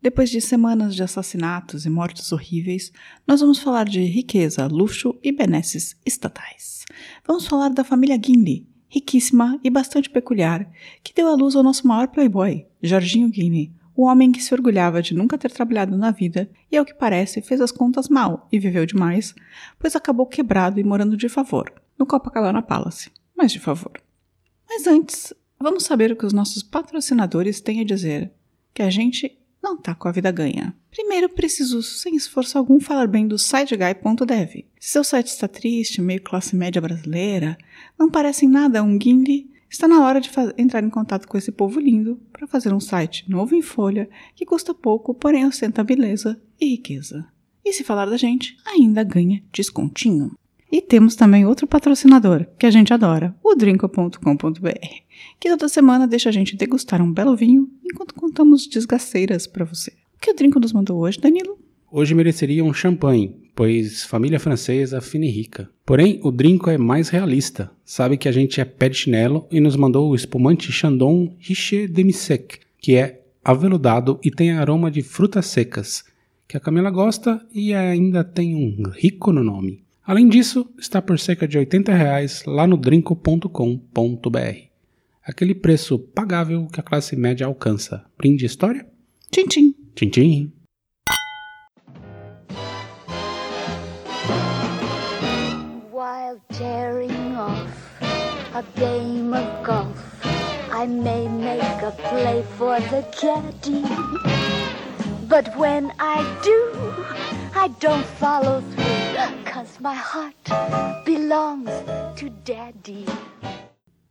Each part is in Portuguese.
depois de semanas de assassinatos e mortes horríveis, nós vamos falar de riqueza, luxo e benesses estatais. Vamos falar da família Guinle, riquíssima e bastante peculiar, que deu à luz ao nosso maior playboy, Jorginho Guinle, o homem que se orgulhava de nunca ter trabalhado na vida e, ao que parece, fez as contas mal e viveu demais, pois acabou quebrado e morando de favor, no Copacabana Palace, mas de favor. Mas antes, vamos saber o que os nossos patrocinadores têm a dizer, que a gente não tá com a vida ganha. Primeiro, preciso, sem esforço algum, falar bem do SiteGuy.dev. Se seu site está triste, meio classe média brasileira, não parece em nada um guinde, está na hora de entrar em contato com esse povo lindo para fazer um site novo em folha que custa pouco, porém ostenta beleza e riqueza. E se falar da gente, ainda ganha descontinho. E temos também outro patrocinador que a gente adora, o drinko.com.br, que toda semana deixa a gente degustar um belo vinho enquanto contamos desgasteiras para você. O que o Drinko nos mandou hoje, Danilo? Hoje mereceria um champanhe, pois família francesa fina e rica. Porém, o Drinko é mais realista. Sabe que a gente é pé de chinelo e nos mandou o espumante Chandon Richer Demi-Sec, que é aveludado e tem aroma de frutas secas, que a Camila gosta e ainda tem um rico no nome. Além disso, está por cerca de 80 reais lá no drinco.com.br. Aquele preço pagável que a classe média alcança. Brinde história? Tchim, tchim. Tchim, tchim. While tearing off a game of golf, I may make a play for the caddy. But when I do, I don't follow through, cause my heart belongs to daddy.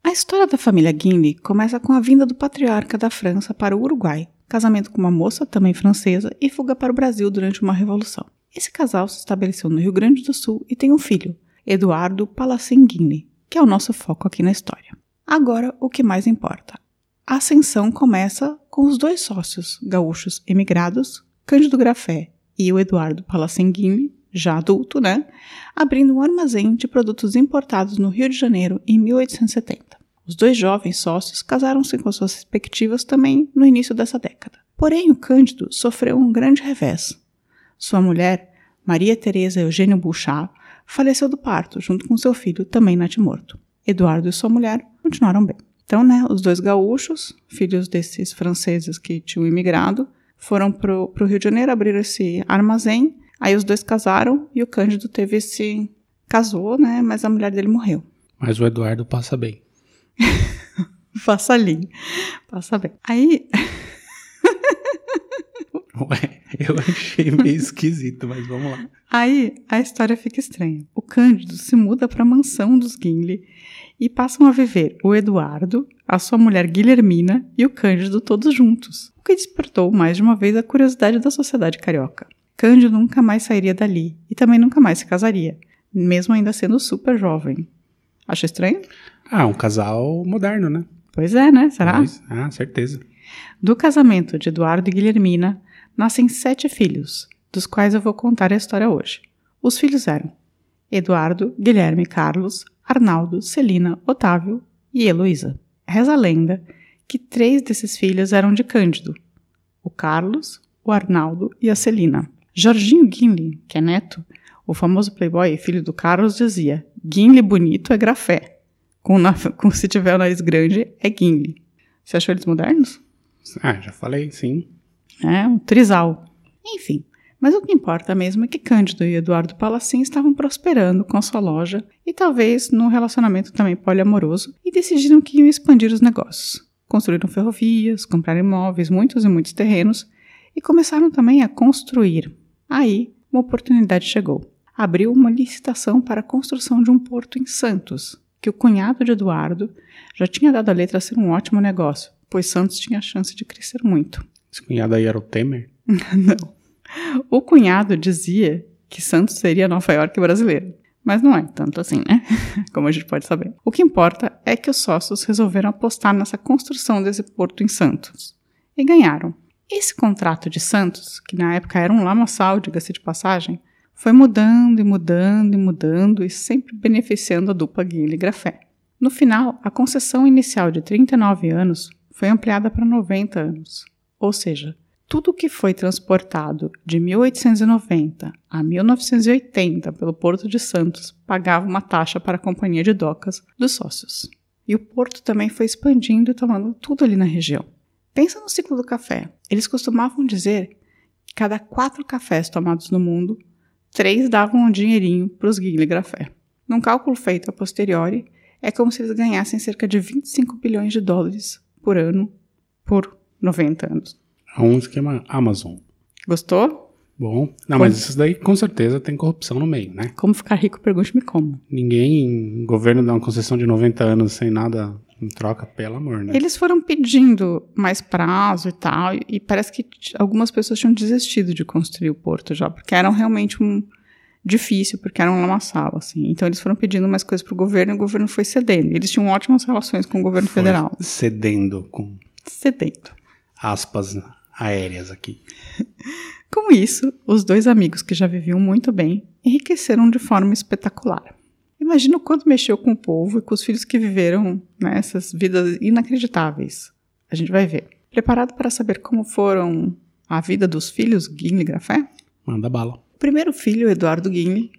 A história da família Guinle começa com a vinda do patriarca da França para o Uruguai, casamento com uma moça também francesa e fuga para o Brasil durante uma revolução. Esse casal se estabeleceu no Rio Grande do Sul e tem um filho, Eduardo Palacin Guinle, que é o nosso foco aqui na história. Agora, o que mais importa. A ascensão começa com os dois sócios gaúchos emigrados, Cândido Grafé e o Eduardo Palacenguini, já adulto, né, abrindo um armazém de produtos importados no Rio de Janeiro em 1870. Os dois jovens sócios casaram-se com suas respectivas também no início dessa década. Porém, o Cândido sofreu um grande revés. Sua mulher, Maria Teresa Eugênio Bouchard, faleceu do parto, junto com seu filho, também natimorto. Eduardo e sua mulher continuaram bem. Então, né, os dois gaúchos, filhos desses franceses que tinham imigrado, foram para o Rio de Janeiro, abriram esse armazém, aí os dois casaram e o Cândido teve esse... casou, né, mas a mulher dele morreu. Mas o Eduardo passa bem. passa ali, passa bem. Aí... Ué, eu achei meio esquisito, mas vamos lá. Aí a história fica estranha. O Cândido se muda para a mansão dos Guinle e passam a viver o Eduardo, a sua mulher Guilhermina e o Cândido todos juntos, o que despertou mais de uma vez a curiosidade da sociedade carioca. Cândido nunca mais sairia dali e também nunca mais se casaria, mesmo ainda sendo super jovem. Acha estranho? Ah, um casal moderno, né? Pois é, né? Será? Pois, ah, certeza. Do casamento de Eduardo e Guilhermina nascem sete filhos, dos quais eu vou contar a história hoje. Os filhos eram Eduardo, Guilherme Carlos, Arnaldo, Celina, Otávio e Heloísa. Reza a lenda que três desses filhos eram de Cândido: o Carlos, o Arnaldo e a Celina. Jorginho Guinle, que é neto, o famoso playboy e filho do Carlos, dizia: Guinle bonito é grafé. Com, na, com se tiver o nariz grande, é Guinle. Você achou eles modernos? Ah, já falei, sim. É, um trisal. Enfim, mas o que importa mesmo é que Cândido e Eduardo Palacin estavam prosperando com a sua loja e talvez num relacionamento também poliamoroso e decidiram que iam expandir os negócios. Construíram ferrovias, compraram imóveis, muitos e muitos terrenos e começaram também a construir. Aí, uma oportunidade chegou. Abriu uma licitação para a construção de um porto em Santos, que o cunhado de Eduardo já tinha dado a letra a ser um ótimo negócio, pois Santos tinha a chance de crescer muito. Esse cunhado aí era o Temer? Não. O cunhado dizia que Santos seria Nova York brasileira. Mas não é tanto assim, né? Como a gente pode saber. O que importa é que os sócios resolveram apostar nessa construção desse porto em Santos. E ganharam. Esse contrato de Santos, que na época era um lamaçal, diga-se de passagem, foi mudando e mudando e mudando e sempre beneficiando a dupla Guilherme Grafé. No final, a concessão inicial de 39 anos foi ampliada para 90 anos, ou seja, tudo que foi transportado de 1890 a 1980 pelo Porto de Santos pagava uma taxa para a companhia de docas dos sócios. E o porto também foi expandindo e tomando tudo ali na região. Pensa no ciclo do café. Eles costumavam dizer que cada quatro cafés tomados no mundo, três davam um dinheirinho para os Guilherme Grafé. Num cálculo feito a posteriori, é como se eles ganhassem cerca de 25 bilhões de dólares por ano por 90 anos. É um esquema Amazon. Gostou? Bom, não, mas isso daí com certeza tem corrupção no meio, né? Como ficar rico? Pergunte-me como. Ninguém, governo dá uma concessão de 90 anos sem nada em troca, pelo amor, né? Eles foram pedindo mais prazo e tal, e parece que algumas pessoas tinham desistido de construir o porto já, porque eram realmente um difícil, porque era um lamaçal, assim. Então eles foram pedindo mais coisas pro governo e o governo foi cedendo. Eles tinham ótimas relações com o governo Foi federal. Cedendo com Cedendo. aspas aéreas aqui. Com isso, os dois amigos que já viviam muito bem enriqueceram de forma espetacular. Imagina o quanto mexeu com o povo e com os filhos que viveram né, essas vidas inacreditáveis. A gente vai ver. Preparado para saber como foram a vida dos filhos Guilherme e Grafé? Manda bala. O primeiro filho, Eduardo Guinle,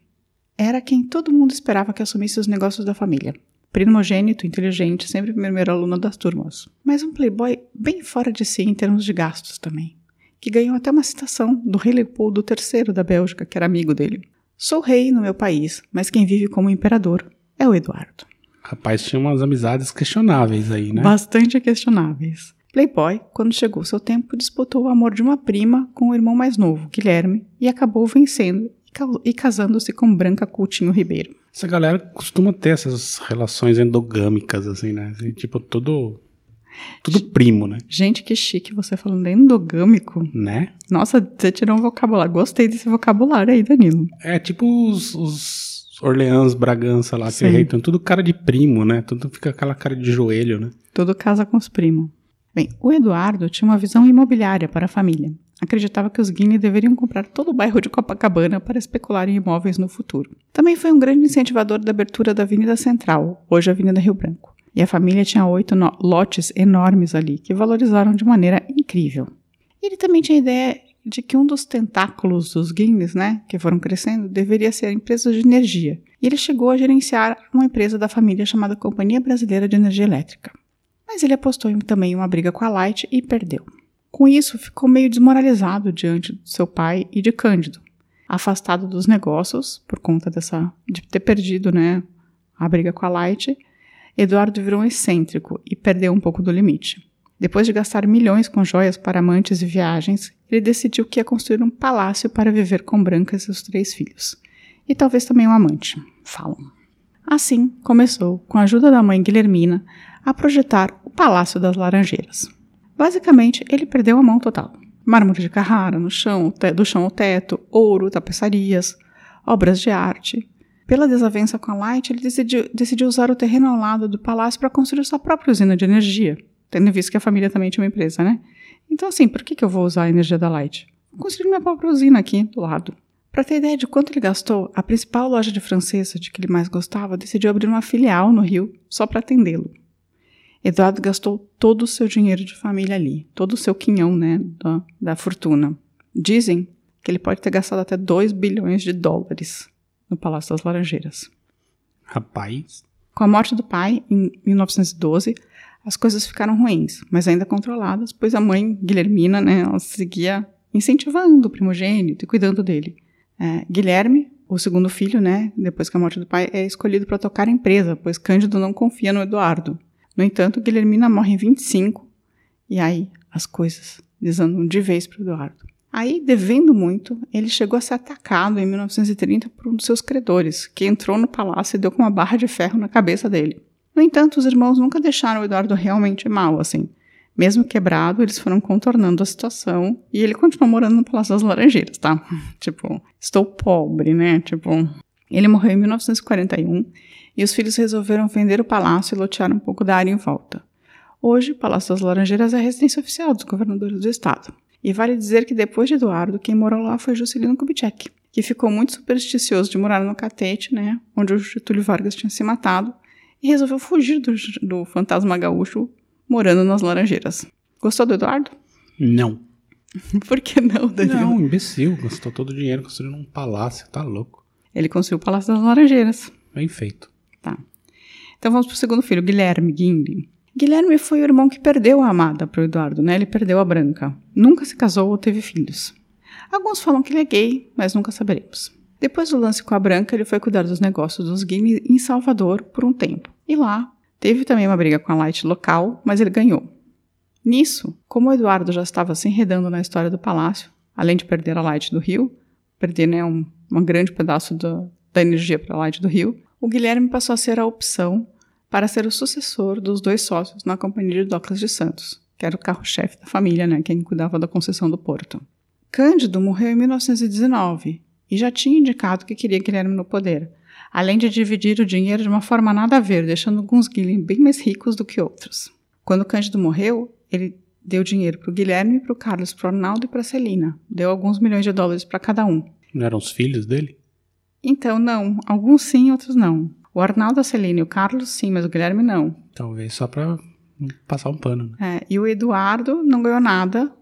era quem todo mundo esperava que assumisse os negócios da família. Primogênito, inteligente, sempre primeiro aluno das turmas. Mas um playboy bem fora de si em termos de gastos também. Que ganhou até uma citação do rei Leopoldo III da Bélgica, que era amigo dele. Sou rei no meu país, mas quem vive como imperador é o Eduardo. Rapaz, tinha umas amizades questionáveis aí, né? Bastante questionáveis. Playboy, quando chegou seu tempo, disputou o amor de uma prima com o irmão mais novo, Guilherme, e acabou vencendo e ca- casando-se com Branca Coutinho Ribeiro. Essa galera costuma ter essas relações endogâmicas, assim, né? Assim, tipo, tudo. Tudo primo, né? Gente, que chique você falando endogâmico. Né? Nossa, você tirou um vocabulário. Gostei desse vocabulário aí, Danilo. É tipo os, os Orleans, Bragança lá, que Sim. reitam, tudo cara de primo, né? Tudo fica aquela cara de joelho, né? Tudo casa com os primos. Bem, o Eduardo tinha uma visão imobiliária para a família. Acreditava que os Guinea deveriam comprar todo o bairro de Copacabana para especular em imóveis no futuro. Também foi um grande incentivador da abertura da Avenida Central, hoje Avenida Rio Branco. E a família tinha oito lotes enormes ali, que valorizaram de maneira incrível. Ele também tinha a ideia de que um dos tentáculos dos Guinness, né, que foram crescendo, deveria ser a empresa de energia. E ele chegou a gerenciar uma empresa da família chamada Companhia Brasileira de Energia Elétrica. Mas ele apostou em também uma briga com a Light e perdeu. Com isso, ficou meio desmoralizado diante do seu pai e de Cândido. Afastado dos negócios, por conta dessa de ter perdido né, a briga com a Light, Eduardo virou um excêntrico e perdeu um pouco do limite. Depois de gastar milhões com joias para amantes e viagens, ele decidiu que ia construir um palácio para viver com Branca e seus três filhos. E talvez também um amante, falam. Assim, começou, com a ajuda da mãe Guilhermina, a projetar o Palácio das Laranjeiras. Basicamente, ele perdeu a mão total. Mármore de Carrara no chão, do chão ao teto, ouro, tapeçarias, obras de arte. Pela desavença com a Light, ele decidiu, decidiu usar o terreno ao lado do palácio para construir sua própria usina de energia, tendo visto que a família também tinha uma empresa, né? Então, assim, por que, que eu vou usar a energia da Light? Vou construir minha própria usina aqui, do lado. Para ter ideia de quanto ele gastou, a principal loja de francesa de que ele mais gostava decidiu abrir uma filial no Rio só para atendê-lo. Eduardo gastou todo o seu dinheiro de família ali, todo o seu quinhão, né, da, da fortuna. Dizem que ele pode ter gastado até 2 bilhões de dólares no Palácio das Laranjeiras. Rapaz. Com a morte do pai, em 1912, as coisas ficaram ruins, mas ainda controladas, pois a mãe, Guilhermina, né, ela seguia incentivando o primogênito e cuidando dele. É, Guilherme, o segundo filho, né, depois que a morte do pai, é escolhido para tocar a empresa, pois Cândido não confia no Eduardo. No entanto, Guilhermina morre em 25, e aí as coisas desandam de vez para Eduardo. Aí, devendo muito, ele chegou a ser atacado em 1930 por um dos seus credores, que entrou no palácio e deu com uma barra de ferro na cabeça dele. No entanto, os irmãos nunca deixaram o Eduardo realmente mal, assim. Mesmo quebrado, eles foram contornando a situação e ele continuou morando no Palácio das Laranjeiras, tá? tipo, estou pobre, né? Tipo, ele morreu em 1941 e os filhos resolveram vender o palácio e lotear um pouco da área em volta. Hoje, o Palácio das Laranjeiras é a residência oficial dos governadores do estado. E vale dizer que depois de Eduardo, quem morou lá foi Juscelino Kubitschek, que ficou muito supersticioso de morar no Catete, né, onde o Getúlio Vargas tinha se matado, e resolveu fugir do, do fantasma gaúcho morando nas Laranjeiras. Gostou do Eduardo? Não. Por que não, Danilo? Não, imbecil. Gastou todo o dinheiro construindo um palácio. Tá louco. Ele construiu o Palácio das Laranjeiras. Bem feito. Tá. Então vamos pro segundo filho, Guilherme Guinle. Guilherme foi o irmão que perdeu a amada pro Eduardo, né? Ele perdeu a branca. Nunca se casou ou teve filhos. Alguns falam que ele é gay, mas nunca saberemos. Depois do lance com a branca, ele foi cuidar dos negócios dos Guinle em Salvador por um tempo. E lá, teve também uma briga com a Light local, mas ele ganhou. Nisso, como o Eduardo já estava se enredando na história do palácio, além de perder a Light do Rio, perder né, um, um grande pedaço da, da energia para a Light do Rio, o Guilherme passou a ser a opção para ser o sucessor dos dois sócios na Companhia de Docas de Santos, que era o carro-chefe da família, né, quem cuidava da concessão do porto. Cândido morreu em 1919 e já tinha indicado que queria Guilherme no poder, além de dividir o dinheiro de uma forma nada a ver, deixando alguns Guilherme bem mais ricos do que outros. Quando Cândido morreu, ele deu dinheiro para o Guilherme, para o Carlos, para o Arnaldo e para a Celina. Deu alguns milhões de dólares para cada um. Não eram os filhos dele? Então, não. Alguns sim, outros não. O Arnaldo, a Celine e o Carlos, sim, mas o Guilherme não. Talvez só pra passar um pano. Né? É, e o Eduardo não ganhou nada.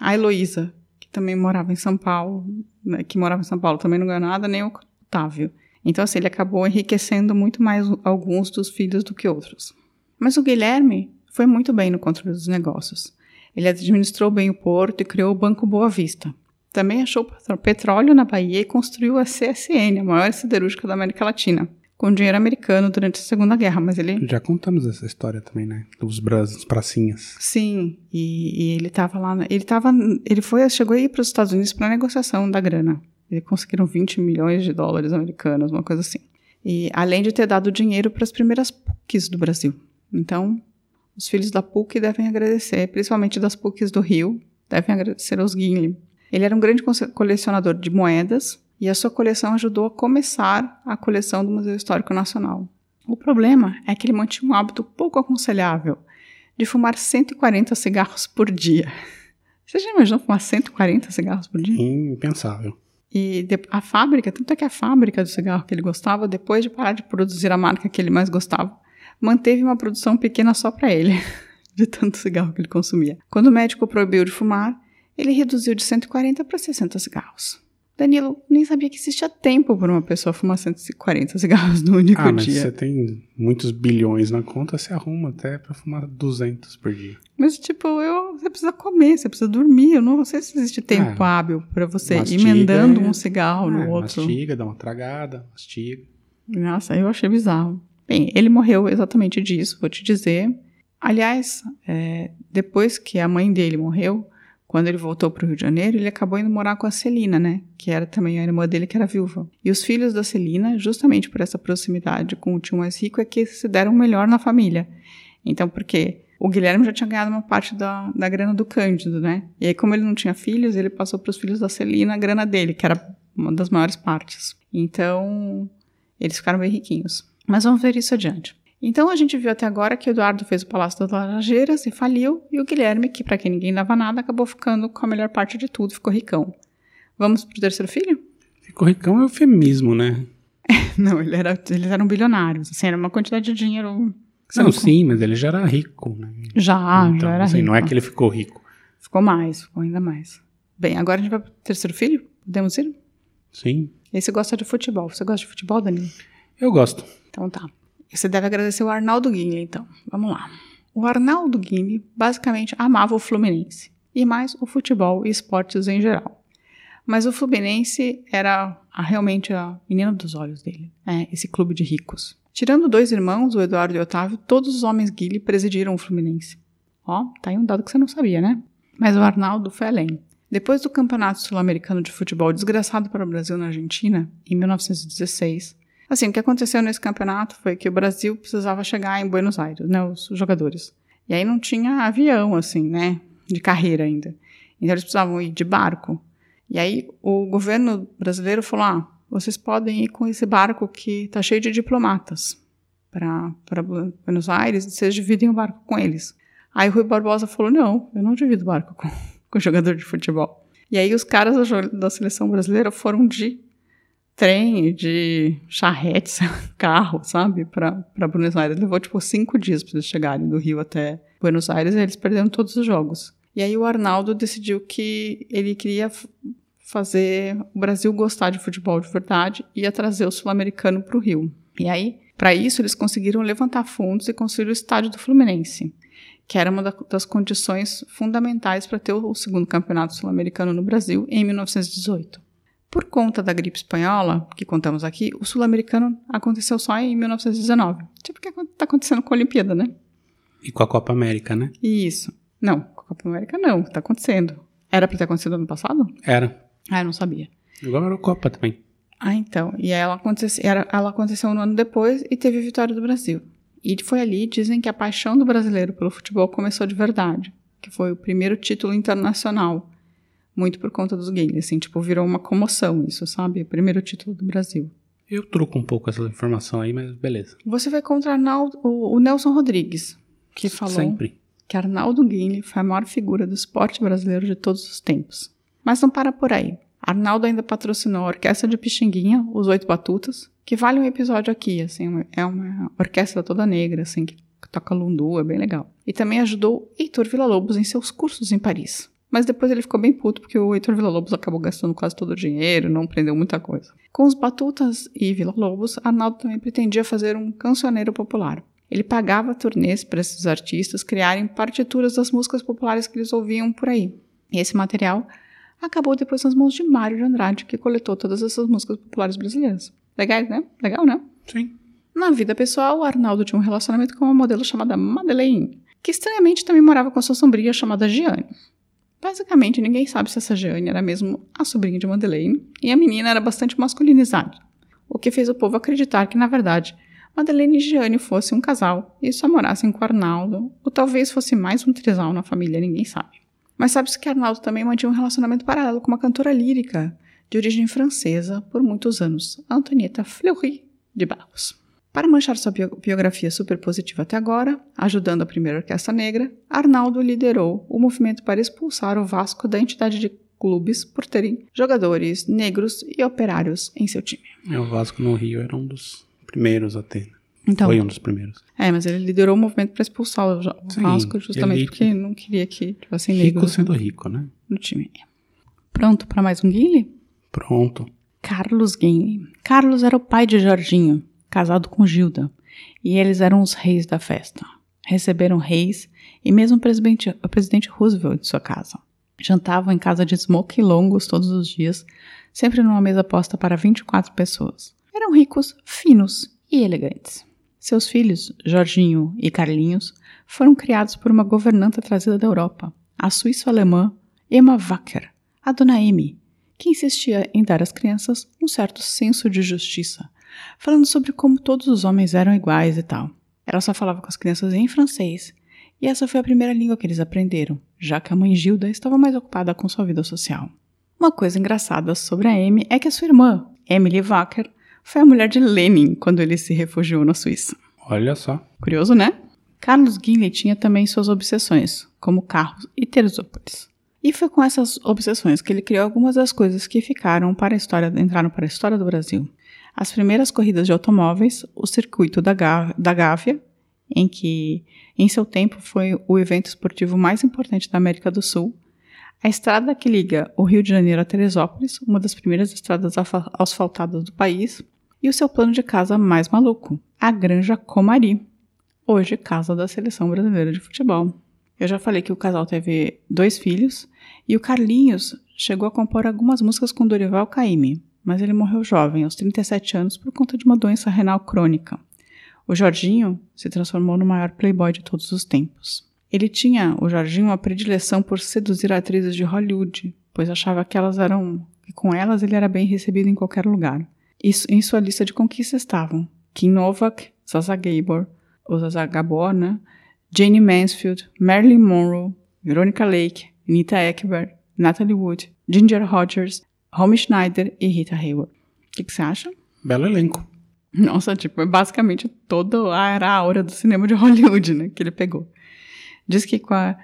A Heloísa, que também morava em São Paulo, né, que morava em São Paulo, também não ganhou nada, nem o Otávio. Então, assim, ele acabou enriquecendo muito mais alguns dos filhos do que outros. Mas o Guilherme foi muito bem no controle dos negócios. Ele administrou bem o porto e criou o Banco Boa Vista. Também achou petróleo na Bahia e construiu a CSN, a maior siderúrgica da América Latina com dinheiro americano durante a Segunda Guerra, mas ele... Já contamos essa história também, né? Dos bras, pracinhas. Sim, e, e ele estava lá, ele tava, ele foi, chegou aí para os Estados Unidos para negociação da grana. Eles conseguiram 20 milhões de dólares americanos, uma coisa assim. E além de ter dado dinheiro para as primeiras PUCs do Brasil. Então, os filhos da PUC devem agradecer, principalmente das PUCs do Rio, devem agradecer aos Guinle. Ele era um grande colecionador de moedas, e a sua coleção ajudou a começar a coleção do Museu Histórico Nacional. O problema é que ele mantinha um hábito pouco aconselhável de fumar 140 cigarros por dia. Você já imaginou fumar 140 cigarros por dia? Impensável. E a fábrica, tanto é que a fábrica do cigarro que ele gostava, depois de parar de produzir a marca que ele mais gostava, manteve uma produção pequena só para ele, de tanto cigarro que ele consumia. Quando o médico proibiu de fumar, ele reduziu de 140 para 60 cigarros. Danilo, nem sabia que existia tempo para uma pessoa fumar 140 cigarros no único ah, mas dia. você tem muitos bilhões na conta, você arruma até para fumar 200 por dia. Mas, tipo, eu, você precisa comer, você precisa dormir. Eu não sei se existe tempo ah, hábil para você ir emendando um cigarro ah, no outro. Mastiga, dá uma tragada, mastiga. Nossa, eu achei bizarro. Bem, ele morreu exatamente disso, vou te dizer. Aliás, é, depois que a mãe dele morreu, quando ele voltou para o Rio de Janeiro, ele acabou indo morar com a Celina, né? Que era também a irmã dele, que era viúva. E os filhos da Celina, justamente por essa proximidade com o tio mais rico, é que se deram melhor na família. Então, porque o Guilherme já tinha ganhado uma parte da, da grana do Cândido, né? E aí, como ele não tinha filhos, ele passou para os filhos da Celina a grana dele, que era uma das maiores partes. Então, eles ficaram bem riquinhos. Mas vamos ver isso adiante. Então a gente viu até agora que o Eduardo fez o Palácio das Laranjeiras e faliu, e o Guilherme, que para quem ninguém dava nada, acabou ficando com a melhor parte de tudo, ficou ricão. Vamos pro terceiro filho? Ficou ricão é eufemismo, né? não, ele era, eles eram bilionários, assim, era uma quantidade de dinheiro. Não, sim, mas ele já era rico, né? Já, então, já era assim, rico. Não é que ele ficou rico. Ficou mais, ficou ainda mais. Bem, agora a gente vai pro terceiro filho? Podemos ir? Sim. Esse gosta de futebol. Você gosta de futebol, Danilo? Eu gosto. Então tá. Você deve agradecer o Arnaldo Guinle, então. Vamos lá. O Arnaldo Guinle basicamente amava o Fluminense e mais o futebol e esportes em geral. Mas o Fluminense era a, realmente a menina dos olhos dele, é, esse clube de ricos. Tirando dois irmãos, o Eduardo e o Otávio, todos os homens Guile presidiram o Fluminense. Ó, tá aí um dado que você não sabia, né? Mas o Arnaldo foi além. Depois do Campeonato Sul-Americano de Futebol desgraçado para o Brasil na Argentina, em 1916, Assim, o que aconteceu nesse campeonato foi que o Brasil precisava chegar em Buenos Aires, né, os jogadores. E aí não tinha avião, assim, né? De carreira ainda. Então eles precisavam ir de barco. E aí o governo brasileiro falou: ah, vocês podem ir com esse barco que está cheio de diplomatas para Buenos Aires e vocês dividem o barco com eles. Aí o Rui Barbosa falou: não, eu não divido o barco com, com jogador de futebol. E aí os caras da, da seleção brasileira foram de trem, de charretes, carro, sabe, para Buenos Aires. Levou tipo cinco dias para eles chegarem do Rio até Buenos Aires e eles perderam todos os jogos. E aí o Arnaldo decidiu que ele queria fazer o Brasil gostar de futebol de verdade e ia trazer o sul-americano para o Rio. E aí, para isso, eles conseguiram levantar fundos e construir o estádio do Fluminense, que era uma das condições fundamentais para ter o segundo campeonato sul-americano no Brasil em 1918. Por conta da gripe espanhola, que contamos aqui, o sul-americano aconteceu só em 1919. Tipo que está acontecendo com a Olimpíada, né? E com a Copa América, né? Isso. Não, com a Copa América não, está acontecendo. Era para ter acontecido ano passado? Era. Ah, eu não sabia. Agora era a Copa também. Ah, então. E ela aconteceu, ela aconteceu um ano depois e teve a vitória do Brasil. E foi ali, dizem que a paixão do brasileiro pelo futebol começou de verdade, que foi o primeiro título internacional, muito por conta dos gays, assim, tipo, virou uma comoção isso, sabe? Primeiro título do Brasil. Eu truco um pouco essa informação aí, mas beleza. Você vai contra Arnaldo, o, o Nelson Rodrigues, que falou Sempre. que Arnaldo Guinle foi a maior figura do esporte brasileiro de todos os tempos. Mas não para por aí. Arnaldo ainda patrocinou a Orquestra de Pixinguinha, Os Oito Batutas, que vale um episódio aqui, assim, é uma orquestra toda negra, assim, que toca lundu, é bem legal. E também ajudou Heitor Villa-Lobos em seus cursos em Paris. Mas depois ele ficou bem puto porque o Heitor Villa-Lobos acabou gastando quase todo o dinheiro, não aprendeu muita coisa. Com os Batutas e Villa-Lobos, Arnaldo também pretendia fazer um cancioneiro popular. Ele pagava turnês para esses artistas criarem partituras das músicas populares que eles ouviam por aí. E esse material acabou depois nas mãos de Mário de Andrade, que coletou todas essas músicas populares brasileiras. Legal, né? Legal, né? Sim. Na vida pessoal, o Arnaldo tinha um relacionamento com uma modelo chamada Madeleine, que estranhamente também morava com sua sombria chamada Giane. Basicamente, ninguém sabe se essa Giane era mesmo a sobrinha de Madeleine, e a menina era bastante masculinizada, o que fez o povo acreditar que, na verdade, Madeleine e Giane fossem um casal e só morassem com Arnaldo, ou talvez fosse mais um trisal na família, ninguém sabe. Mas sabe-se que Arnaldo também mantinha um relacionamento paralelo com uma cantora lírica de origem francesa por muitos anos, Antonieta Fleury de Barros. Para manchar sua biografia super positiva até agora, ajudando a primeira orquestra negra, Arnaldo liderou o movimento para expulsar o Vasco da entidade de clubes por terem jogadores negros e operários em seu time. É, o Vasco no Rio era um dos primeiros a ter. Então, Foi um dos primeiros. É, mas ele liderou o movimento para expulsar o Sim, Vasco justamente porque não queria que tivessem Rico negros sendo rico, né? no time. Pronto para mais um Guile? Pronto. Carlos Guinle. Carlos era o pai de Jorginho, casado com Gilda, e eles eram os reis da festa. Receberam reis e mesmo o presidente, o presidente Roosevelt de sua casa. Jantavam em casa de smoke longos todos os dias, sempre numa mesa posta para 24 pessoas. Eram ricos, finos e elegantes. Seus filhos, Jorginho e Carlinhos, foram criados por uma governanta trazida da Europa, a suíço-alemã Emma Wacker, a dona Amy, que insistia em dar às crianças um certo senso de justiça, falando sobre como todos os homens eram iguais e tal. Ela só falava com as crianças em francês, e essa foi a primeira língua que eles aprenderam, já que a mãe Gilda estava mais ocupada com sua vida social. Uma coisa engraçada sobre a Amy é que a sua irmã, Emily Wacker, foi a mulher de Lenin quando ele se refugiou na Suíça. Olha só. Curioso, né? Carlos Guinle tinha também suas obsessões, como carros e Teresópolis. E foi com essas obsessões que ele criou algumas das coisas que ficaram para a história, entraram para a história do Brasil. As primeiras corridas de automóveis, o circuito da, da Gávea, em que, em seu tempo, foi o evento esportivo mais importante da América do Sul, a estrada que liga o Rio de Janeiro a Teresópolis, uma das primeiras estradas asfaltadas do país, e o seu plano de casa mais maluco, a Granja Comari, hoje casa da seleção brasileira de futebol. Eu já falei que o casal teve dois filhos e o Carlinhos chegou a compor algumas músicas com Dorival Caymmi, mas ele morreu jovem, aos 37 anos, por conta de uma doença renal crônica. O Jorginho se transformou no maior playboy de todos os tempos. Ele tinha, o Jorginho, uma predileção por seduzir atrizes de Hollywood, pois achava que elas eram, que com elas ele era bem recebido em qualquer lugar. Isso, em sua lista de conquistas estavam Kim Novak, Zaza Gabor, ou Zaza Gabor, né? Jane Mansfield, Marilyn Monroe, Veronica Lake, Anita Ekberg, Natalie Wood, Ginger Rogers, Romy Schneider e Rita Hayworth. O que, que você acha? Belo elenco. Nossa, tipo, é basicamente toda a era aura do cinema de Hollywood, né, que ele pegou. Diz que com a,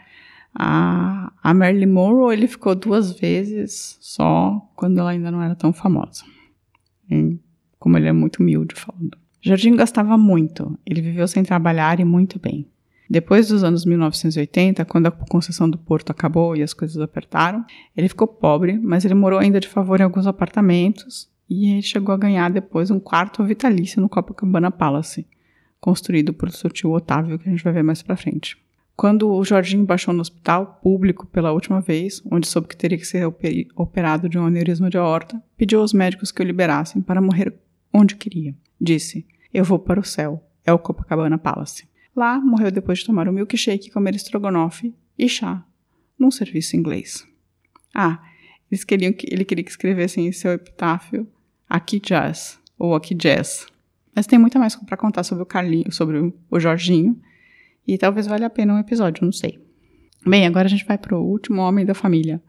a, a Marilyn Monroe ele ficou duas vezes só quando ela ainda não era tão famosa. E como ele é muito humilde falando. Jardim gastava muito, ele viveu sem trabalhar e muito bem. Depois dos anos 1980, quando a concessão do porto acabou e as coisas apertaram, ele ficou pobre, mas ele morou ainda de favor em alguns apartamentos e ele chegou a ganhar depois um quarto vitalício no Copacabana Palace, construído por seu tio Otávio, que a gente vai ver mais pra frente. Quando o Jorginho baixou no hospital público pela última vez, onde soube que teria que ser operado de um aneurisma de aorta, pediu aos médicos que o liberassem para morrer onde queria. Disse: Eu vou para o céu. É o Copacabana Palace. Lá, morreu depois de tomar um milkshake, comer estrogonofe e chá, num serviço inglês. Ah, eles queriam que, ele queria que escrevessem em seu epitáfio Aqui Jazz, ou Aqui Jazz. Mas tem muito mais para contar sobre o Carlinho, sobre o Jorginho, e talvez valha a pena um episódio, não sei. Bem, agora a gente vai para o último homem da família,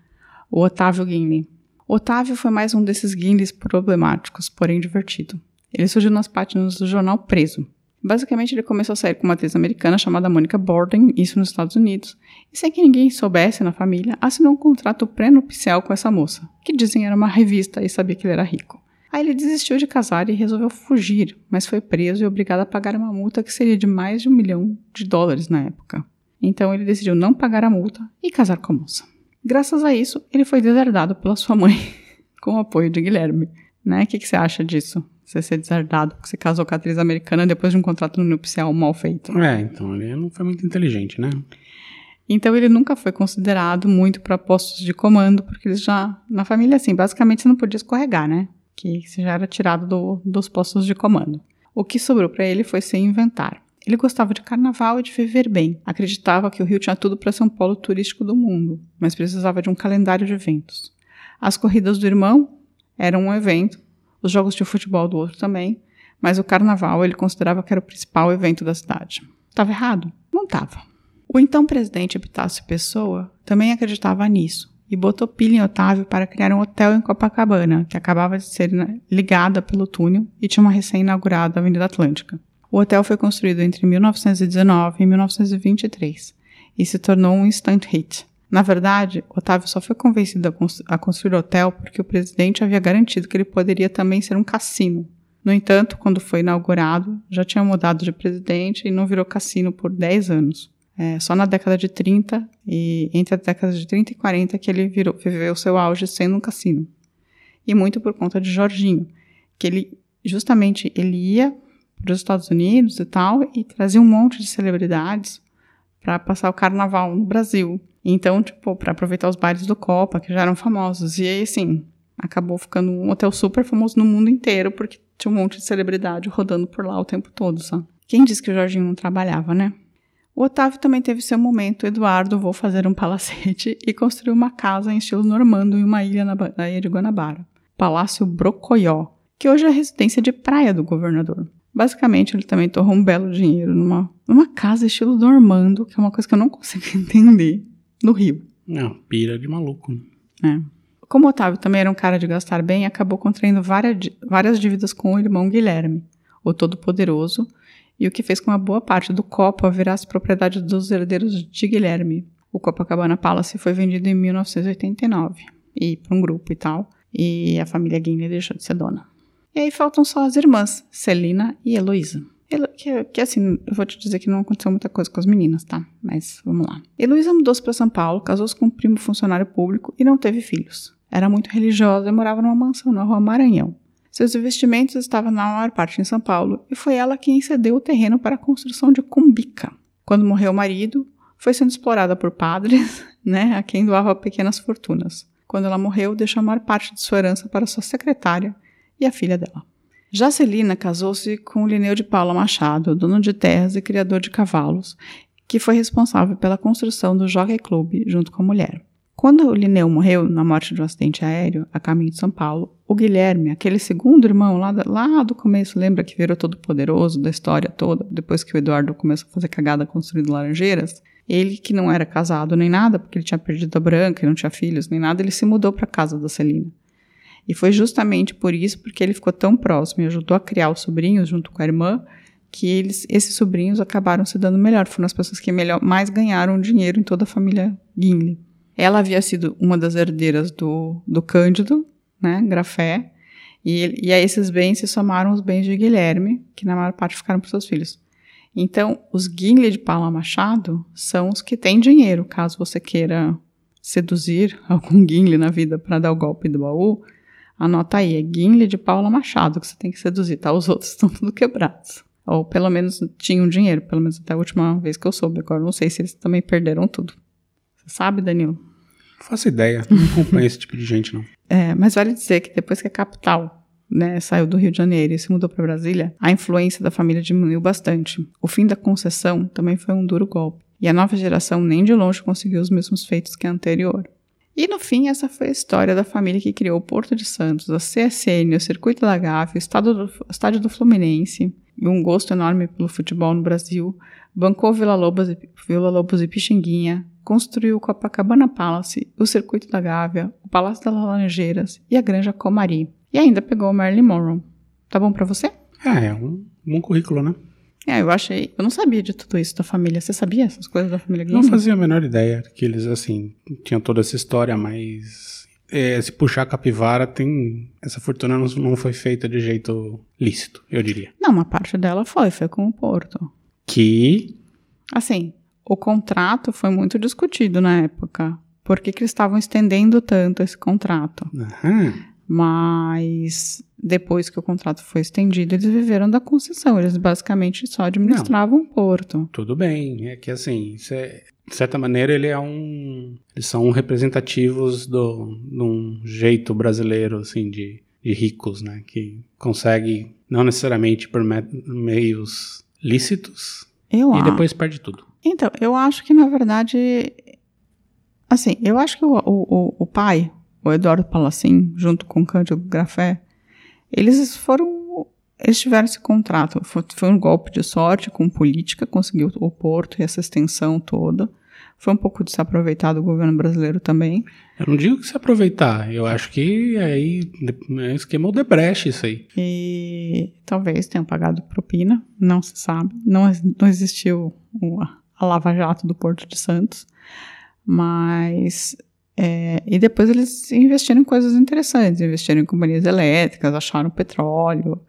o Otávio Guinle. Otávio foi mais um desses Guinles problemáticos, porém divertido. Ele surgiu nas páginas do jornal Preso, Basicamente, ele começou a sair com uma atriz americana chamada Monica Borden, isso nos Estados Unidos, e sem que ninguém soubesse na família, assinou um contrato pré-nupcial com essa moça, que dizem era uma revista e sabia que ele era rico. Aí ele desistiu de casar e resolveu fugir, mas foi preso e obrigado a pagar uma multa que seria de mais de um milhão de dólares na época. Então ele decidiu não pagar a multa e casar com a moça. Graças a isso, ele foi deserdado pela sua mãe, com o apoio de Guilherme. Né? O que, que você acha disso? Você ser deserdado porque você casou com a atriz americana depois de um contrato nupcial mal feito. É, então ele não foi muito inteligente, né? Então ele nunca foi considerado muito para postos de comando, porque eles já, na família, assim, basicamente você não podia escorregar, né? Que você já era tirado do, dos postos de comando. O que sobrou para ele foi se inventar. Ele gostava de carnaval e de viver bem. Acreditava que o Rio tinha tudo para ser um polo turístico do mundo, mas precisava de um calendário de eventos. As corridas do irmão eram um evento os jogos de futebol do outro também, mas o carnaval ele considerava que era o principal evento da cidade. Estava errado? Não estava. O então presidente Epitácio Pessoa também acreditava nisso e botou pilha em Otávio para criar um hotel em Copacabana, que acabava de ser né, ligada pelo túnel e tinha uma recém-inaugurada Avenida Atlântica. O hotel foi construído entre 1919 e 1923 e se tornou um instant hit. Na verdade, Otávio só foi convencido a, construir o hotel porque o presidente havia garantido que ele poderia também ser um cassino. No entanto, quando foi inaugurado, já tinha mudado de presidente e não virou cassino por 10 anos. É, só na década de 30 e entre as décadas de 30 e 40 que ele virou, viveu seu auge sendo um cassino. E muito por conta de Jorginho, que ele justamente ele ia para os Estados Unidos e tal e trazia um monte de celebridades para passar o carnaval no Brasil. Então, tipo, para aproveitar os bailes do Copa, que já eram famosos. E aí, assim, acabou ficando um hotel super famoso no mundo inteiro, porque tinha um monte de celebridade rodando por lá o tempo todo, sabe? Quem disse que o Jorginho não trabalhava, né? O Otávio também teve seu momento, Eduardo, vou fazer um palacete e construiu uma casa em estilo normando em uma ilha na, ilha de Guanabara. Palácio Brocoió, que hoje é a residência de praia do governador. Basicamente, ele também torrou um belo dinheiro numa, numa casa estilo normando, que é uma coisa que eu não consigo entender no Rio. Não, pira de maluco. É. Como Otávio também era um cara de gastar bem, acabou contraindo várias, várias dívidas com o irmão Guilherme, o Todo-Poderoso, e o que fez com uma boa parte do Copa virasse propriedade dos herdeiros de Guilherme. O Copacabana Palace foi vendido em 1989, e para um grupo e tal, e a família Guinea deixou de ser dona. E aí faltam só as irmãs, Celina e Heloísa. Que, que assim, eu vou te dizer que não aconteceu muita coisa com as meninas, tá? Mas vamos lá. Heloísa mudou-se para São Paulo, casou-se com um primo funcionário público e não teve filhos. Era muito religiosa e morava numa mansão na rua Maranhão. Seus investimentos estavam na maior parte em São Paulo e foi ela quem cedeu o terreno para a construção de Cumbica. Quando morreu o marido, foi sendo explorada por padres, né, a quem doava pequenas fortunas. Quando ela morreu, deixou a maior parte de sua herança para sua secretária e a filha dela. Jacelina casou-se com Lineu de Paula Machado, dono de terras e criador de cavalos, que foi responsável pela construção do Jockey Club junto com a mulher. Quando o Linneu morreu na morte de um acidente aéreo a caminho de São Paulo, o Guilherme, aquele segundo irmão lá, lá do começo, lembra que virou todo poderoso da história toda, depois que o Eduardo começou a fazer cagada construindo laranjeiras, ele que não era casado nem nada, porque ele tinha perdido a branca e não tinha filhos nem nada, ele se mudou para casa da Celina. E foi justamente por isso, porque ele ficou tão próximo e ajudou a criar os sobrinhos junto com a irmã, que eles, esses sobrinhos acabaram se dando melhor. Foram as pessoas que melhor, mais ganharam dinheiro em toda a família Gimli. Ela havia sido uma das herdeiras do, do Cândido, né, Grafé, e, e a esses bens se somaram os bens de Guilherme, que na maior parte ficaram para seus filhos. Então, os Gimli de Paula Machado são os que têm dinheiro, caso você queira seduzir algum Gimli na vida para dar o golpe do baú, anota aí, é Gimli de Paula Machado que você tem que seduzir, tá? Os outros estão tudo quebrados. Ou pelo menos tinham dinheiro, pelo menos até a última vez que eu soube. Agora não sei se eles também perderam tudo. Você sabe, Danilo? Não faço ideia, não acompanho esse tipo de gente, não. É, mas vale dizer que depois que a capital né, saiu do Rio de Janeiro e se mudou para Brasília, a influência da família diminuiu bastante. O fim da concessão também foi um duro golpe. E a nova geração nem de longe conseguiu os mesmos feitos que a anterior. E no fim, essa foi a história da família que criou o Porto de Santos, a CSN, o Circuito da Gávea, o Estádio do Fluminense, e um gosto enorme pelo futebol no Brasil, bancou Vila Lobos e, Vila Lobos e Pixinguinha, construiu o Copacabana Palace, o Circuito da Gávea, o Palácio das Laranjeiras e a Granja Comari. E ainda pegou o Marilyn Monroe. Tá bom pra você? É, é um bom currículo, né? É, eu achei. Eu não sabia de tudo isso da família. Você sabia essas coisas da família Não Gimli? fazia a menor ideia que eles, assim, tinham toda essa história, mas é, se puxar a capivara, tem. Essa fortuna não, não foi feita de jeito lícito, eu diria. Não, uma parte dela foi, foi com o Porto. Que. Assim, o contrato foi muito discutido na época. Por que, que eles estavam estendendo tanto esse contrato? Aham, Mas depois que o contrato foi estendido, eles viveram da concessão. Eles basicamente só administravam o porto. tudo bem. É que, assim, é, de certa maneira, ele é um. Eles são representativos do, de um jeito brasileiro, assim, de, de ricos, né? Que consegue, não necessariamente por me- meios lícitos, Eu e depois perde tudo. Então, eu acho que na verdade. Assim, eu acho que o, o- o pai, o Eduardo Palacin, junto com o Cândido Grafé, eles foram. Eles tiveram esse contrato. Foi, foi um golpe de sorte com política, conseguiu o porto e essa extensão toda. Foi um pouco de se aproveitar do governo brasileiro também. Eu não digo que se aproveitar, eu acho que aí é um esquema Odebrecht isso aí. E talvez tenham pagado propina, não se sabe. Não, não existiu o- a Lava Jato do Porto de Santos. Mas. É, e depois eles investiram em coisas interessantes. Investiram em companhias elétricas, acharam petróleo,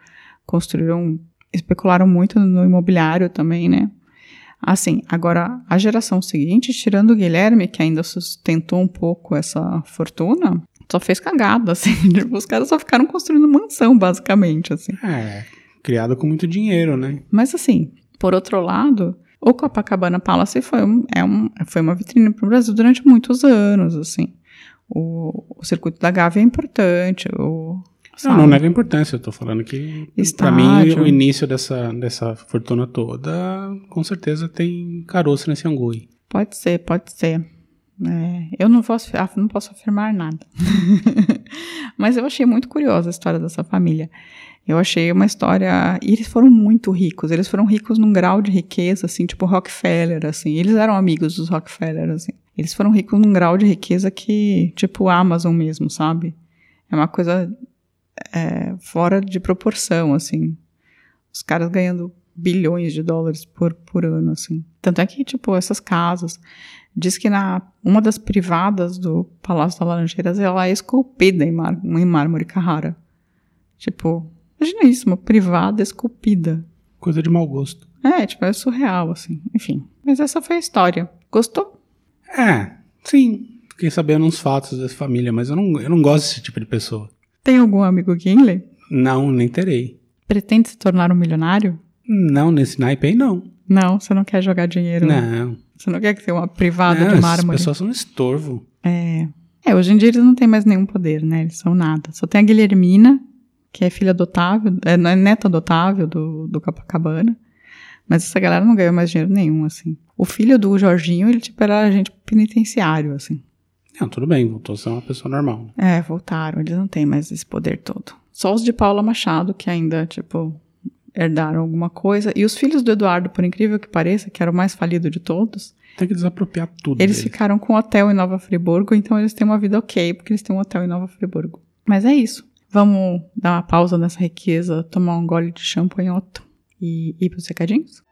construíram. especularam muito no imobiliário também, né? Assim, agora, a geração seguinte, tirando o Guilherme, que ainda sustentou um pouco essa fortuna, só fez cagada, assim. Tipo, Os caras só ficaram construindo mansão, basicamente, assim. É, criado com muito dinheiro, né? Mas, assim, por outro lado, o Copacabana Palace foi, um, é um, foi uma vitrine para o Brasil durante muitos anos, assim. O, o circuito da Gávea é importante, o... Não, não nego a importância, eu tô falando que, pra mim, o início dessa, dessa fortuna toda, com certeza tem caroço nesse angu aí. Pode ser, pode ser. É, eu não posso, não posso afirmar nada. Mas eu achei muito curiosa a história dessa família. Eu achei uma história. E eles foram muito ricos. Eles foram ricos num grau de riqueza, assim, tipo Rockefeller, assim. Eles eram amigos dos Rockefeller, assim. Eles foram ricos num grau de riqueza que, tipo, Amazon mesmo, sabe? É uma coisa é, fora de proporção, assim. Os caras ganhando bilhões de dólares por, por ano, assim. Tanto é que, tipo, essas casas. Diz que na uma das privadas do Palácio das Laranjeiras ela é esculpida em, mar, em mármore Carrara. Tipo, imagina isso, uma privada esculpida. Coisa de mau gosto. É, tipo, é surreal, assim. Enfim. Mas essa foi a história. Gostou? É, sim. Fiquei sabendo uns fatos dessa família, mas eu não, eu não gosto desse tipo de pessoa. Tem algum amigo Gimli? Não, nem terei. Pretende se tornar um milionário? Não, nesse naipe aí não. Não, você não quer jogar dinheiro. Não. Você não quer que tenha uma privada não de essas mármore. pessoas são um estorvo. É. É, hoje em dia eles não têm mais nenhum poder, né? Eles são nada. Só tem a Guilhermina, que é filha adotável, é, é neta adotável do, do Copacabana. Mas essa galera não ganhou mais dinheiro nenhum, assim. O filho do Jorginho, ele tipo era agente penitenciário, assim. Não, tudo bem, voltou a ser uma pessoa normal. É, voltaram, eles não têm mais esse poder todo. Só os de Paula Machado, que ainda, tipo, herdaram alguma coisa. E os filhos do Eduardo, por incrível que pareça, que era o mais falido de todos, Tem que desapropriar tudo. eles dele. ficaram com um hotel em Nova Friburgo, então eles têm uma vida ok, porque eles têm um hotel em Nova Friburgo. Mas é isso. Vamos dar uma pausa nessa riqueza, tomar um gole de champanhoto e ir pros recadinhos?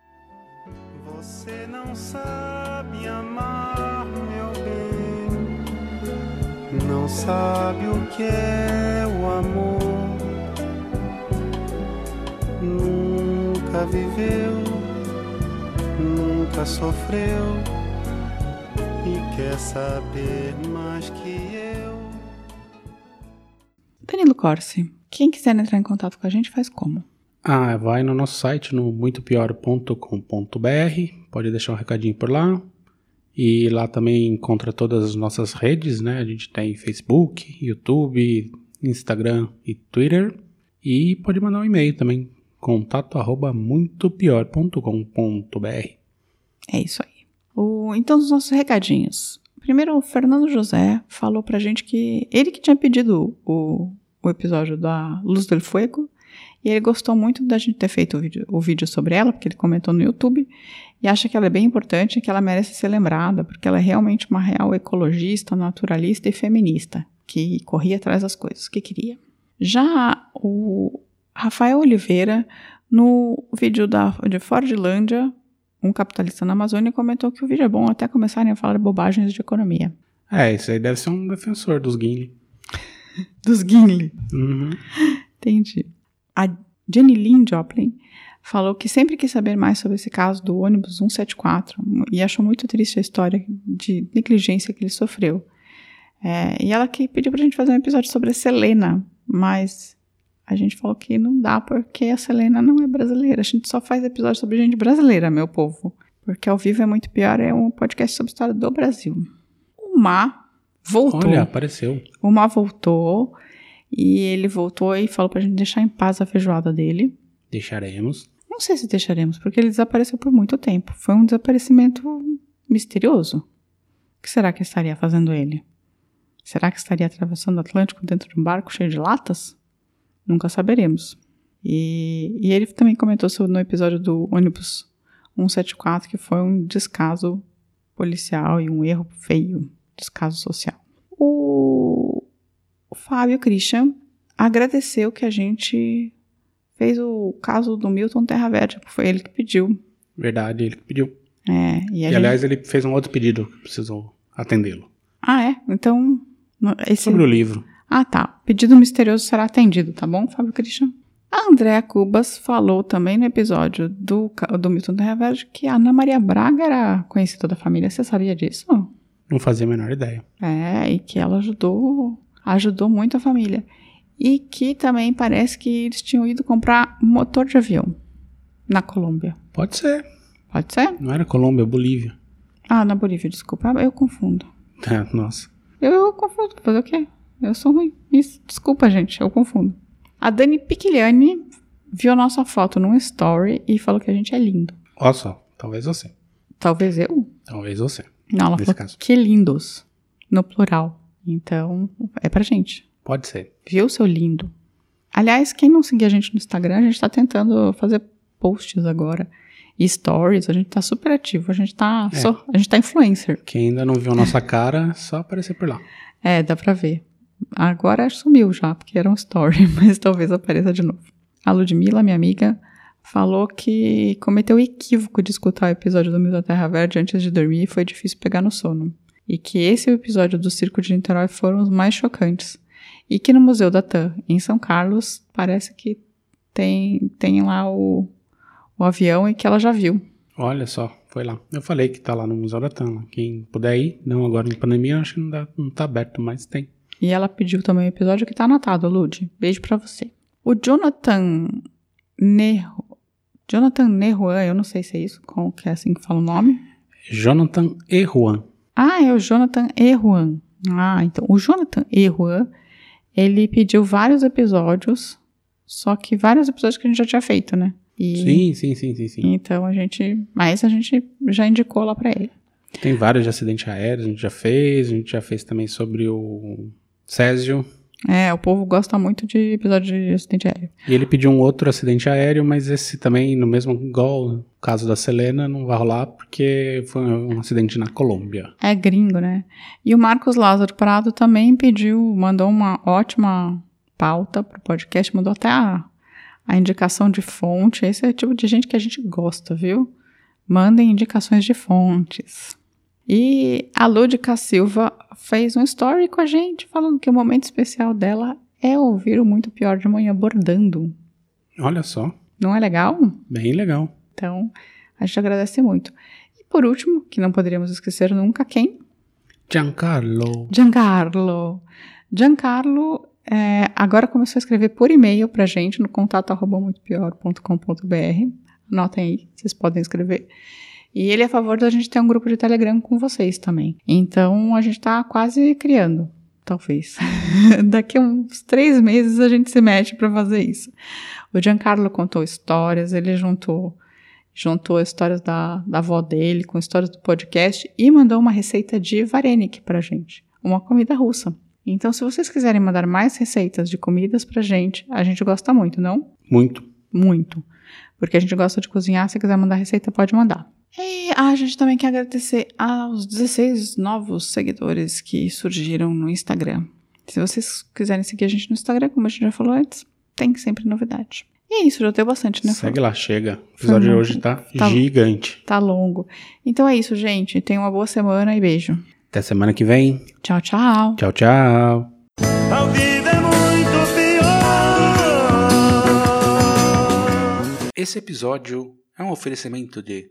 Você não sabe amar, meu bem. Não sabe o que é o amor. Nunca viveu, nunca sofreu. E quer saber mais que. Danilo Corsi, quem quiser entrar em contato com a gente faz como? Ah, vai no nosso site no muitopior.com.br, pode deixar um recadinho por lá. E lá também encontra todas as nossas redes, né? A gente tem Facebook, YouTube, Instagram e Twitter. E pode mandar um e-mail também, contato arroba muitopior.com.br. É isso aí. O- então, os nossos recadinhos. Primeiro, o Fernando José falou pra gente que ele que tinha pedido o, o episódio da Luz del Fuego e ele gostou muito da gente ter feito o vídeo, o vídeo sobre ela, porque ele comentou no YouTube e acha que ela é bem importante e que ela merece ser lembrada, porque ela é realmente uma real ecologista, naturalista e feminista, que corria atrás das coisas que queria. Já o Rafael Oliveira, no vídeo da, de Fordlândia, um capitalista na Amazônia comentou que o vídeo é bom até começarem a falar bobagens de economia. É, esse aí deve ser um defensor dos Gimli. Dos Gimli. Uhum. Entendi. A Jenny Lynn Joplin falou que sempre quis saber mais sobre esse caso do ônibus 174 e achou muito triste a história de negligência que ele sofreu. É, e ela que pediu pra gente fazer um episódio sobre a Selena, mas a gente falou que não dá porque a Selena não é brasileira. A gente só faz episódio sobre gente brasileira, meu povo. Porque ao vivo é muito pior, é um podcast sobre a história do Brasil. O Má voltou. Olha, apareceu. O Má voltou e ele voltou e falou pra gente deixar em paz a feijoada dele. Deixaremos. Não sei se deixaremos, porque ele desapareceu por muito tempo. Foi um desaparecimento misterioso. O que será que estaria fazendo ele? Será que estaria atravessando o Atlântico dentro de um barco cheio de latas? Nunca saberemos. E, e ele também comentou sobre, no episódio do ônibus 174 que foi um descaso policial e um erro feio, descaso social. O, o Fábio Christian agradeceu que a gente fez o caso do Milton Terra Verde, foi ele que pediu. Verdade, ele que pediu. É, e E, gente- aliás, ele fez um outro pedido que precisou atendê-lo. Ah, é? Então. Esse... Sobre o livro. Ah, tá. Pedido misterioso será atendido, tá bom, Fábio Christian? A Andréa Cubas falou também no episódio do, do Milton Terra Verde que a Ana Maria Braga era conhecida da família. Você sabia disso? Não fazia a menor ideia. É, e que ela ajudou, ajudou muito a família. E que também parece que eles tinham ido comprar motor de avião na Colômbia. Pode ser. Pode ser? Não era Colômbia, Bolívia. Ah, na Bolívia, desculpa. Eu confundo. É, nossa. Eu, eu confundo. Fazer o quê? Eu sou ruim. Isso, desculpa, gente. Eu confundo. A Dani Piquiliani viu nossa foto num story e falou que a gente é lindo. Olha só, talvez você. Talvez eu? Talvez você. Não, ela falou caso. que lindos. No plural. Então, é pra gente. Pode ser. Viu, seu lindo? Aliás, quem não seguir a gente no Instagram, a gente tá tentando fazer posts agora. E stories, a gente tá super ativo. A gente tá, É. só- a gente tá influencer. Quem ainda não viu nossa cara, só aparecer por lá. É, dá pra ver. Agora sumiu já, porque era um story, mas talvez apareça de novo. A Ludmilla, minha amiga, falou que cometeu o equívoco de escutar o episódio do da Terra Verde antes de dormir e foi difícil pegar no sono. E que esse episódio do Circo de Niterói foram os mais chocantes. E que no Museu da TAM, em São Carlos, parece que tem, tem lá o, o avião e que ela já viu. Olha só, foi lá. Eu falei que tá lá no Museu da Tama. Quem puder ir, não agora em pandemia, acho que não, dá, não tá aberto, mas tem. E ela pediu também o episódio que tá anotado, Lud. Beijo pra você. O Jonathan Nerro. Jonathan Nerruan, eu não sei se é isso, como que é assim que fala o nome. Jonathan e Juan. Ah, é o Jonathan Erruan. Ah, então o Jonathan Erruan, ele pediu vários episódios, só que vários episódios que a gente já tinha feito, né? E, Sim, sim, sim, sim, sim. Então a gente, mas a gente já indicou lá pra ele. Tem vários de acidente aéreo, a gente já fez, a gente já fez também sobre o Césio. É, o povo gosta muito de episódio de acidente aéreo. E ele pediu um outro acidente aéreo, mas esse também, no mesmo o caso da Selena, não vai rolar porque foi um acidente na Colômbia. É gringo, né? E o Marcos Lázaro Prado também pediu, mandou uma ótima pauta pro podcast, mandou até a, a indicação de fonte. Esse é o tipo de gente que a gente gosta, viu? Mandem indicações de fontes. E a Lúdica Silva fez um story com a gente, falando que o momento especial dela é ouvir o Muito Pior de Manhã bordando. Olha só, Não é legal? bem legal. Então, a gente agradece muito. E por último, que não poderíamos esquecer nunca, quem? Giancarlo. Giancarlo. Giancarlo é, agora começou a escrever por e-mail pra gente no contato arroba muitopior.com.br. Anotem aí, vocês podem escrever. E ele é a favor da gente ter um grupo de Telegram com vocês também. Então a gente tá quase criando, talvez. Daqui a uns três meses a gente se mexe pra fazer isso. O Giancarlo contou histórias, ele juntou juntou histórias da, da avó dele com histórias do podcast e mandou uma receita de varenik pra gente, uma comida russa. Então, se vocês quiserem mandar mais receitas de comidas pra gente, a gente gosta muito, não? Muito. Muito. Porque a gente gosta de cozinhar, se quiser mandar receita, pode mandar. E ah, a gente também quer agradecer aos 16 novos seguidores que surgiram no Instagram. Se vocês quiserem seguir a gente no Instagram, como a gente já falou antes, tem sempre novidade. E é isso, já deu bastante, né? Segue lá, chega. O episódio de muito- hoje tá, tá- gigante. Tá longo. Então é isso, gente. Tenham uma boa semana e beijo. Até semana que vem. Tchau, tchau. Tchau, tchau. A vida é muito pior. Esse episódio é um oferecimento de